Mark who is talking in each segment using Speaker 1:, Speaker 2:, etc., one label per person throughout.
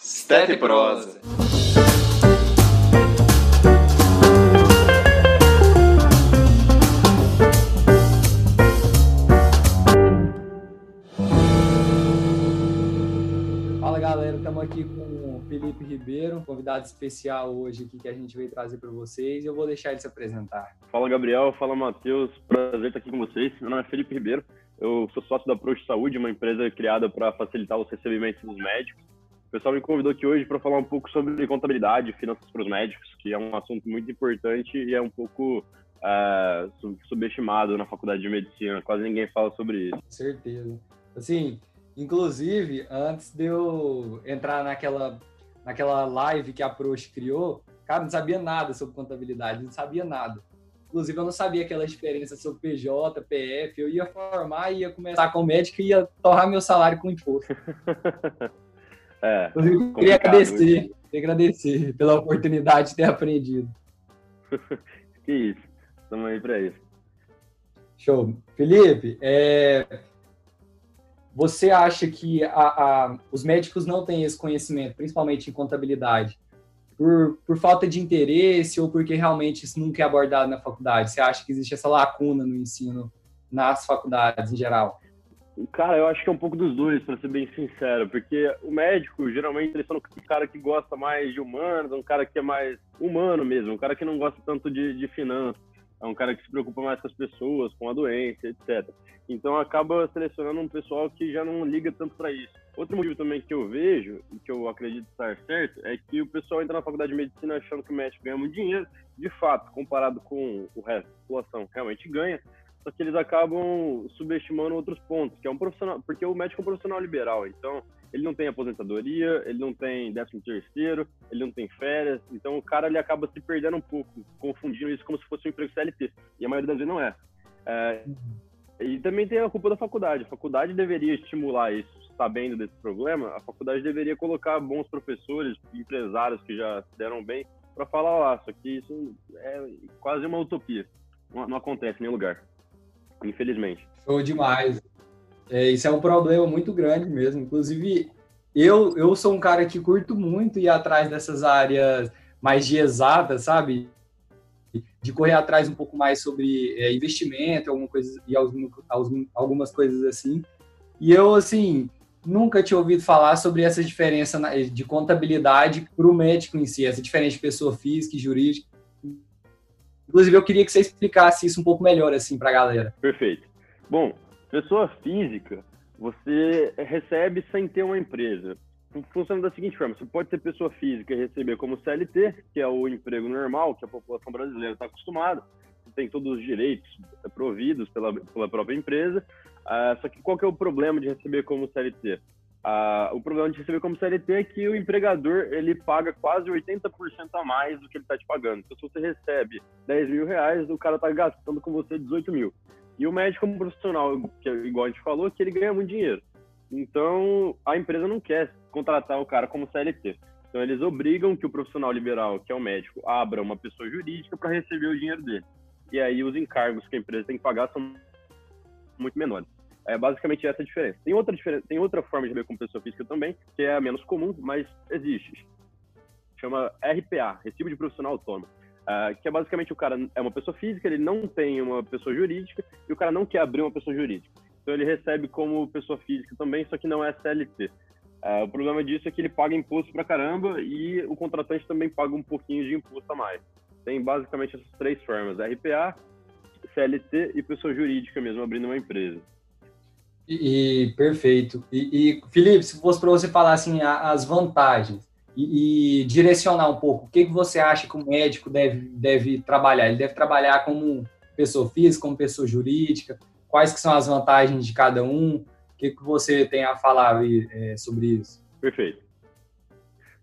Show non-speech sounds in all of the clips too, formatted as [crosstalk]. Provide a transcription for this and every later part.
Speaker 1: Stete Prosa.
Speaker 2: Fala galera, estamos aqui com o Felipe Ribeiro, convidado especial hoje aqui que a gente veio trazer para vocês. Eu vou deixar ele se apresentar.
Speaker 3: Fala Gabriel, fala Matheus, prazer estar aqui com vocês. Meu nome é Felipe Ribeiro, eu sou sócio da Prost Saúde, uma empresa criada para facilitar os recebimentos dos médicos. O pessoal me convidou aqui hoje para falar um pouco sobre contabilidade finanças para os médicos, que é um assunto muito importante e é um pouco é, subestimado na faculdade de medicina. Quase ninguém fala sobre isso.
Speaker 2: Certeza. Assim, inclusive, antes de eu entrar naquela, naquela live que a Prost criou, cara, não sabia nada sobre contabilidade, não sabia nada. Inclusive, eu não sabia aquela diferença sobre PJ, PF. Eu ia formar, ia começar com médico e ia torrar meu salário com imposto. [laughs]
Speaker 3: É,
Speaker 2: queria agradecer, queria agradecer pela oportunidade de ter aprendido. [laughs]
Speaker 3: que isso, estamos aí para isso.
Speaker 2: Show. Felipe, é, você acha que a, a, os médicos não têm esse conhecimento, principalmente em contabilidade, por, por falta de interesse ou porque realmente isso nunca é abordado na faculdade? Você acha que existe essa lacuna no ensino nas faculdades em geral?
Speaker 3: Cara, eu acho que é um pouco dos dois, para ser bem sincero, porque o médico, geralmente, ele é um cara que gosta mais de humanos, um cara que é mais humano mesmo, um cara que não gosta tanto de, de finanças, é um cara que se preocupa mais com as pessoas, com a doença, etc. Então, acaba selecionando um pessoal que já não liga tanto para isso. Outro motivo também que eu vejo, e que eu acredito estar certo, é que o pessoal entra na faculdade de medicina achando que o médico ganha muito dinheiro. De fato, comparado com o resto da população, realmente ganha, só que eles acabam subestimando outros pontos, que é um profissional, porque o médico é um profissional liberal, então ele não tem aposentadoria, ele não tem décimo terceiro, ele não tem férias, então o cara ele acaba se perdendo um pouco, confundindo isso como se fosse um emprego CLT, e a maioria das vezes não é. é e também tem a culpa da faculdade, a faculdade deveria estimular isso, sabendo desse problema, a faculdade deveria colocar bons professores, empresários que já se deram bem, para falar lá, só que isso é quase uma utopia, não, acontece em nenhum lugar infelizmente.
Speaker 2: Show demais. É, isso é um problema muito grande mesmo. Inclusive, eu, eu sou um cara que curto muito ir atrás dessas áreas mais de exatas, sabe? De correr atrás um pouco mais sobre é, investimento, alguma coisa, e algumas coisas assim. E eu, assim, nunca tinha ouvido falar sobre essa diferença de contabilidade para o médico em si, essa diferença de pessoa física e jurídica. Inclusive, eu queria que você explicasse isso um pouco melhor, assim, para a galera.
Speaker 3: Perfeito. Bom, pessoa física, você recebe sem ter uma empresa. Funciona da seguinte forma: você pode ter pessoa física e receber como CLT, que é o emprego normal que a população brasileira está acostumada, tem todos os direitos providos pela, pela própria empresa. Uh, só que qual que é o problema de receber como CLT? Ah, o problema de receber como CLT é que o empregador ele paga quase 80% a mais do que ele está te pagando. Então, se você recebe 10 mil reais, o cara está gastando com você 18 mil. E o médico como profissional, que é igual a gente falou, que ele ganha muito dinheiro. Então, a empresa não quer contratar o cara como CLT. Então, eles obrigam que o profissional liberal, que é o médico, abra uma pessoa jurídica para receber o dinheiro dele. E aí, os encargos que a empresa tem que pagar são muito menores. É basicamente essa a diferença. Tem outra, diferença, tem outra forma de ver como pessoa física também, que é a menos comum, mas existe. Chama RPA, Recibo de Profissional Autônomo. Uh, que é basicamente o cara é uma pessoa física, ele não tem uma pessoa jurídica e o cara não quer abrir uma pessoa jurídica. Então ele recebe como pessoa física também, só que não é CLT. Uh, ah, o problema disso é que ele paga imposto pra caramba e o contratante também paga um pouquinho de imposto a mais. Tem basicamente essas três formas: RPA, CLT e pessoa jurídica mesmo, abrindo uma empresa.
Speaker 2: E, e perfeito. E, e, Felipe, se fosse para você falar assim as vantagens e, e, direcionar um pouco, o que, que você acha que o médico deve, deve trabalhar? Ele deve trabalhar como pessoa física, como pessoa jurídica? Quais que são as vantagens de cada um? O que, que você tem a falar é, sobre isso?
Speaker 3: Perfeito.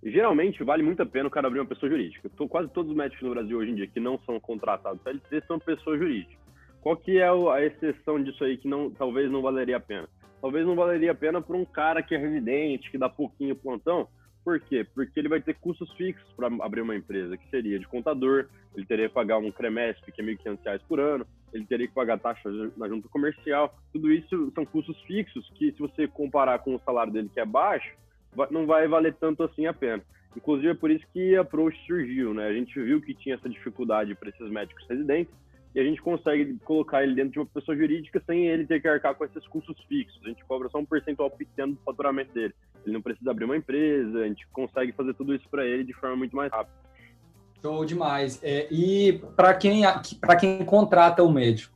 Speaker 3: Geralmente vale muito a pena o cara abrir uma pessoa jurídica. Quase todos os médicos no Brasil hoje em dia que não são contratados CLT são pessoas jurídicas. Qual que é a exceção disso aí que não, talvez não valeria a pena? Talvez não valeria a pena para um cara que é residente, que dá pouquinho plantão. Por quê? Porque ele vai ter custos fixos para abrir uma empresa, que seria de contador, ele teria que pagar um CREMESP, que é R$ 1.500 por ano, ele teria que pagar taxa na junta comercial. Tudo isso são custos fixos que, se você comparar com o salário dele, que é baixo, não vai valer tanto assim a pena. Inclusive, é por isso que a Approach surgiu, né? A gente viu que tinha essa dificuldade para esses médicos residentes e a gente consegue colocar ele dentro de uma pessoa jurídica sem ele ter que arcar com esses custos fixos. A gente cobra só um percentual pequeno do faturamento dele. Ele não precisa abrir uma empresa, a gente consegue fazer tudo isso para ele de forma muito mais rápida.
Speaker 2: Show demais. É, e para quem, quem contrata o médico,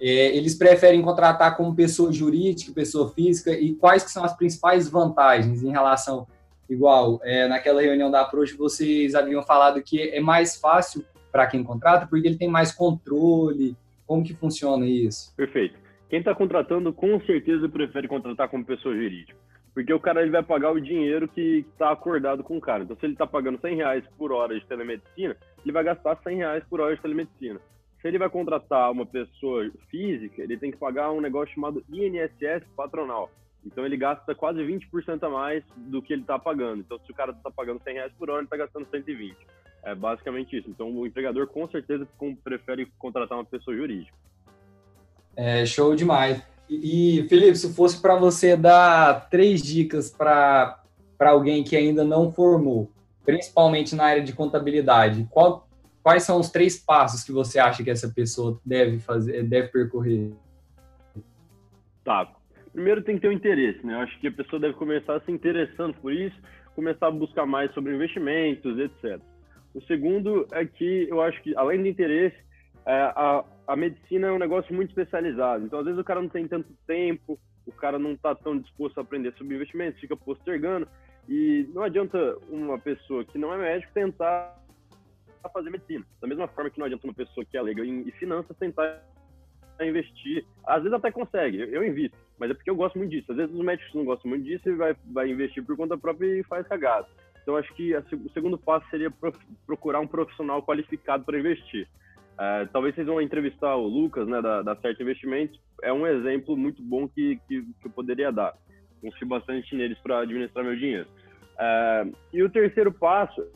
Speaker 2: é, eles preferem contratar como pessoa jurídica, pessoa física, e quais que são as principais vantagens em relação, igual, é, naquela reunião da Approach, vocês haviam falado que é mais fácil para quem contrata, porque ele tem mais controle, como que funciona isso?
Speaker 3: Perfeito. Quem está contratando, com certeza, prefere contratar como pessoa jurídica porque o cara ele vai pagar o dinheiro que está acordado com o cara. Então, se ele está pagando 100 reais por hora de telemedicina, ele vai gastar 100 reais por hora de telemedicina. Se ele vai contratar uma pessoa física, ele tem que pagar um negócio chamado INSS patronal. Então, ele gasta quase 20% a mais do que ele está pagando. Então, se o cara está pagando 100 reais por hora, ele está gastando 120. É basicamente isso. Então, o empregador, com certeza, prefere contratar uma pessoa jurídica.
Speaker 2: É, show demais. E, Felipe, se fosse para você dar três dicas para alguém que ainda não formou, principalmente na área de contabilidade, qual, quais são os três passos que você acha que essa pessoa deve fazer, deve percorrer?
Speaker 3: Tá. Primeiro tem que ter um interesse, né? Eu acho que a pessoa deve começar se interessando por isso, começar a buscar mais sobre investimentos, etc. O segundo é que eu acho que, além do interesse, é, a, a medicina é um negócio muito especializado. Então, às vezes, o cara não tem tanto tempo, o cara não está tão disposto a aprender sobre investimentos, fica postergando. E não adianta uma pessoa que não é médico tentar fazer medicina. Da mesma forma que não adianta uma pessoa que é leiga em, finanças tentar investir. Às vezes até consegue, eu invisto, mas é porque eu gosto muito disso. Às vezes os médicos não gostam muito disso e vai, vai investir por conta própria e faz cagada. Então acho que o segundo passo seria procurar um profissional qualificado para investir. Uh, talvez vocês vão entrevistar o Lucas, né, da, da Certo Investimentos. É um exemplo muito bom que, que, que eu poderia dar. Confio bastante neles para administrar meu dinheiro. Uh, e o terceiro passo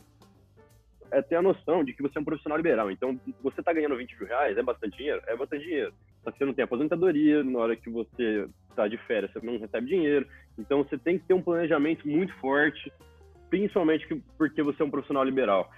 Speaker 3: é ter a noção de que você é um profissional liberal. Então, você está ganhando 20 mil reais, é bastante dinheiro? É bastante dinheiro. Só que você não tem aposentadoria, na hora que você está de férias, você não recebe dinheiro. Então, você tem que ter um planejamento muito forte, principalmente porque você é um profissional liberal.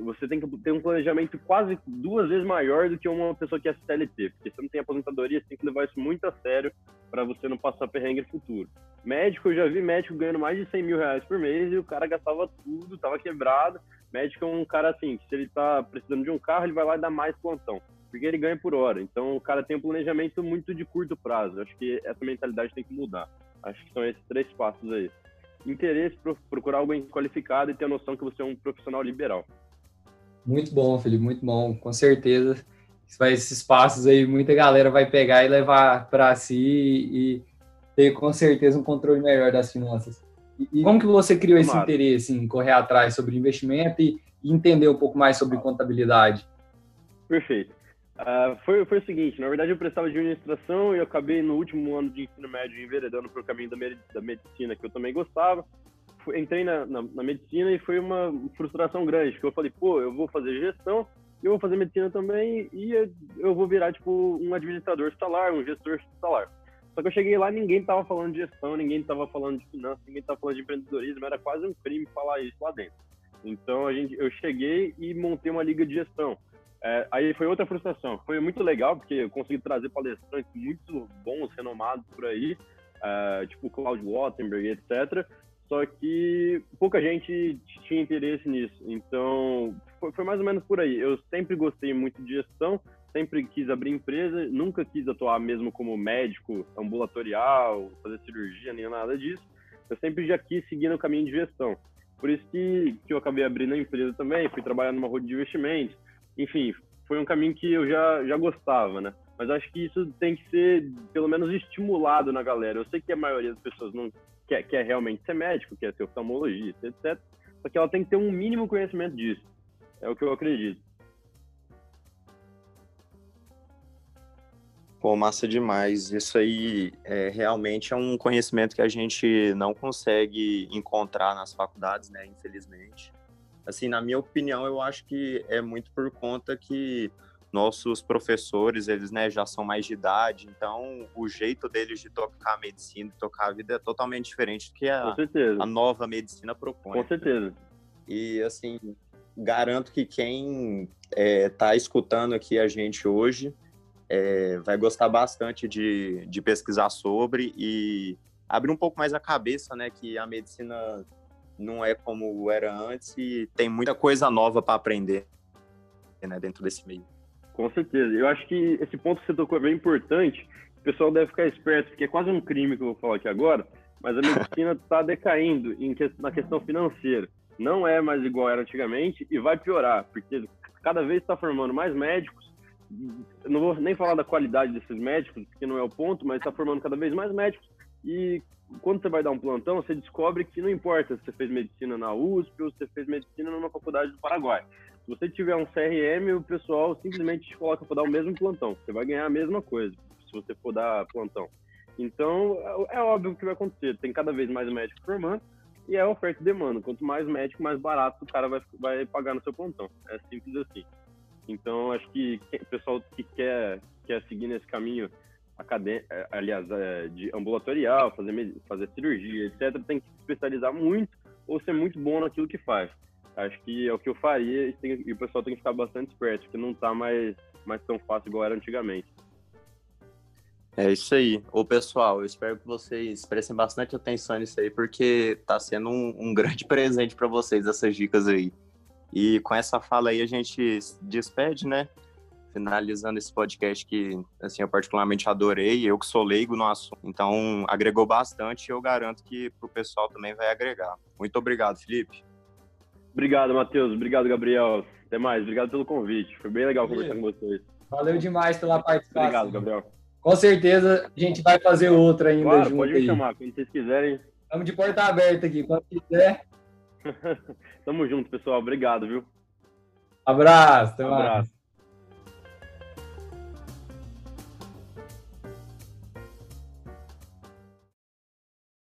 Speaker 3: Você tem que ter um planejamento quase duas vezes maior do que uma pessoa que é CLT, porque você não tem aposentadoria, você tem que levar isso muito a sério para você não passar perrengue no futuro. Médico, eu já vi médico ganhando mais de 100 mil reais por mês e o cara gastava tudo, tava quebrado. Médico é um cara assim, que se ele tá precisando de um carro, ele vai lá e dá mais plantão, porque ele ganha por hora. Então o cara tem um planejamento muito de curto prazo. Acho que essa mentalidade tem que mudar. Acho que são esses três passos aí interesse, procurar alguém qualificado e ter a noção que você é um profissional liberal.
Speaker 2: Muito bom, Felipe, muito bom. Com certeza, esses passos aí, muita galera vai pegar e levar para si e ter com certeza um controle melhor das finanças. E como que você criou esse interesse em correr atrás sobre investimento e entender um pouco mais sobre contabilidade?
Speaker 3: Perfeito. Uh, foi, foi o seguinte, na verdade eu prestava administração e eu acabei no último ano de ensino médio enveredando para o caminho da, da, medicina, que eu também gostava. Fui, entrei na, na, na, medicina e foi uma frustração grande, porque eu falei, pô, eu vou fazer gestão, eu vou fazer medicina também e eu vou virar, tipo, um administrador salar, um gestor salar. Só que eu cheguei lá ninguém estava falando de gestão, ninguém estava falando de finanças, ninguém estava falando de empreendedorismo, era quase um crime falar isso lá dentro. Então a gente, eu cheguei e montei uma liga de gestão. É, aí foi outra frustração. Foi muito legal, porque eu consegui trazer palestrantes muito bons, renomados por aí, é, tipo Claudio Wattenberg, etc. Só que pouca gente tinha interesse nisso. Então, foi, foi, mais ou menos por aí. Eu sempre gostei muito de gestão, sempre quis abrir empresa, nunca quis atuar mesmo como médico ambulatorial, fazer cirurgia, nem nada disso. Eu sempre já quis seguir no caminho de gestão. Por isso que, que eu acabei abrindo a empresa também, fui trabalhar numa roda de investimentos, enfim, foi um caminho que eu já, já gostava, né? Mas acho que isso tem que ser, pelo menos, estimulado na galera. Eu sei que a maioria das pessoas não quer, quer realmente ser médico, quer ser oftalmologista, etc. Só que ela tem que ter um mínimo conhecimento disso. É o que eu acredito.
Speaker 1: Pô, massa demais. Isso aí é, realmente é um conhecimento que a gente não consegue encontrar nas faculdades, né? Infelizmente assim, na minha opinião, eu acho que é muito por conta que nossos professores, eles né, já são mais de idade, então o jeito deles de tocar a medicina, de tocar a vida é totalmente diferente do que a, a nova medicina propõe.
Speaker 3: Com certeza.
Speaker 1: E assim, garanto que quem está é, escutando aqui a gente hoje é, vai gostar bastante de, de pesquisar sobre e abrir um pouco mais a cabeça, né, que a medicina não é como era antes e tem muita coisa nova para aprender né, dentro desse meio.
Speaker 3: Com certeza. Eu acho que esse ponto que você tocou é bem importante. O pessoal deve ficar esperto, porque é quase um crime que eu vou falar aqui agora, mas a [laughs] medicina está decaindo em, na questão financeira. Não é mais igual era antigamente e vai piorar, porque cada vez está formando mais médicos. Não vou nem falar da qualidade desses médicos, porque não é o ponto, mas está formando cada vez mais médicos. E quando você vai dar um plantão, você descobre que não importa se você fez medicina na USP ou se você fez medicina numa faculdade do Paraguai. Se você tiver um CRM, o pessoal simplesmente te coloca para dar o mesmo plantão. Você vai ganhar a mesma coisa se você for dar plantão. Então, é, é óbvio que vai acontecer. Tem cada vez mais médicos formando e é oferta e demanda. Quanto mais médico, mais barato o cara vai, vai pagar no seu plantão. É simples assim. Então, acho que o pessoal que quer, quer seguir nesse caminho acadêmico, é, aliás, é, de ambulatorial, fazer, fazer cirurgia, etc., tem que se especializar muito ou ser muito bom naquilo que faz. Acho que é o que eu faria e, tem, e o pessoal tem que ficar bastante esperto, porque não está mais, mais tão fácil igual era antigamente.
Speaker 1: É isso aí. Ô, pessoal, eu espero que vocês prestem bastante atenção nisso aí, porque está sendo um, um [laughs] grande presente para vocês essas dicas aí. E com essa fala aí a gente despede, né? Finalizando esse podcast que, assim, eu particularmente adorei, eu que sou leigo no assunto. Então, agregou bastante e eu garanto que pro pessoal também vai agregar. Muito obrigado, Felipe.
Speaker 3: Obrigado, Matheus. Obrigado, Gabriel. Até mais. Obrigado pelo convite. Foi bem legal conversar com vocês.
Speaker 2: Valeu demais pela participação.
Speaker 3: Obrigado, Gabriel.
Speaker 2: Com certeza a gente vai fazer outra ainda
Speaker 3: claro,
Speaker 2: junto
Speaker 3: pode me
Speaker 2: aí.
Speaker 3: chamar, quando vocês quiserem.
Speaker 2: Estamos de porta aberta aqui, quando quiser. [laughs]
Speaker 3: Tamo junto, pessoal. Obrigado, viu?
Speaker 2: Abraço, até
Speaker 3: um
Speaker 2: mais.
Speaker 3: abraço.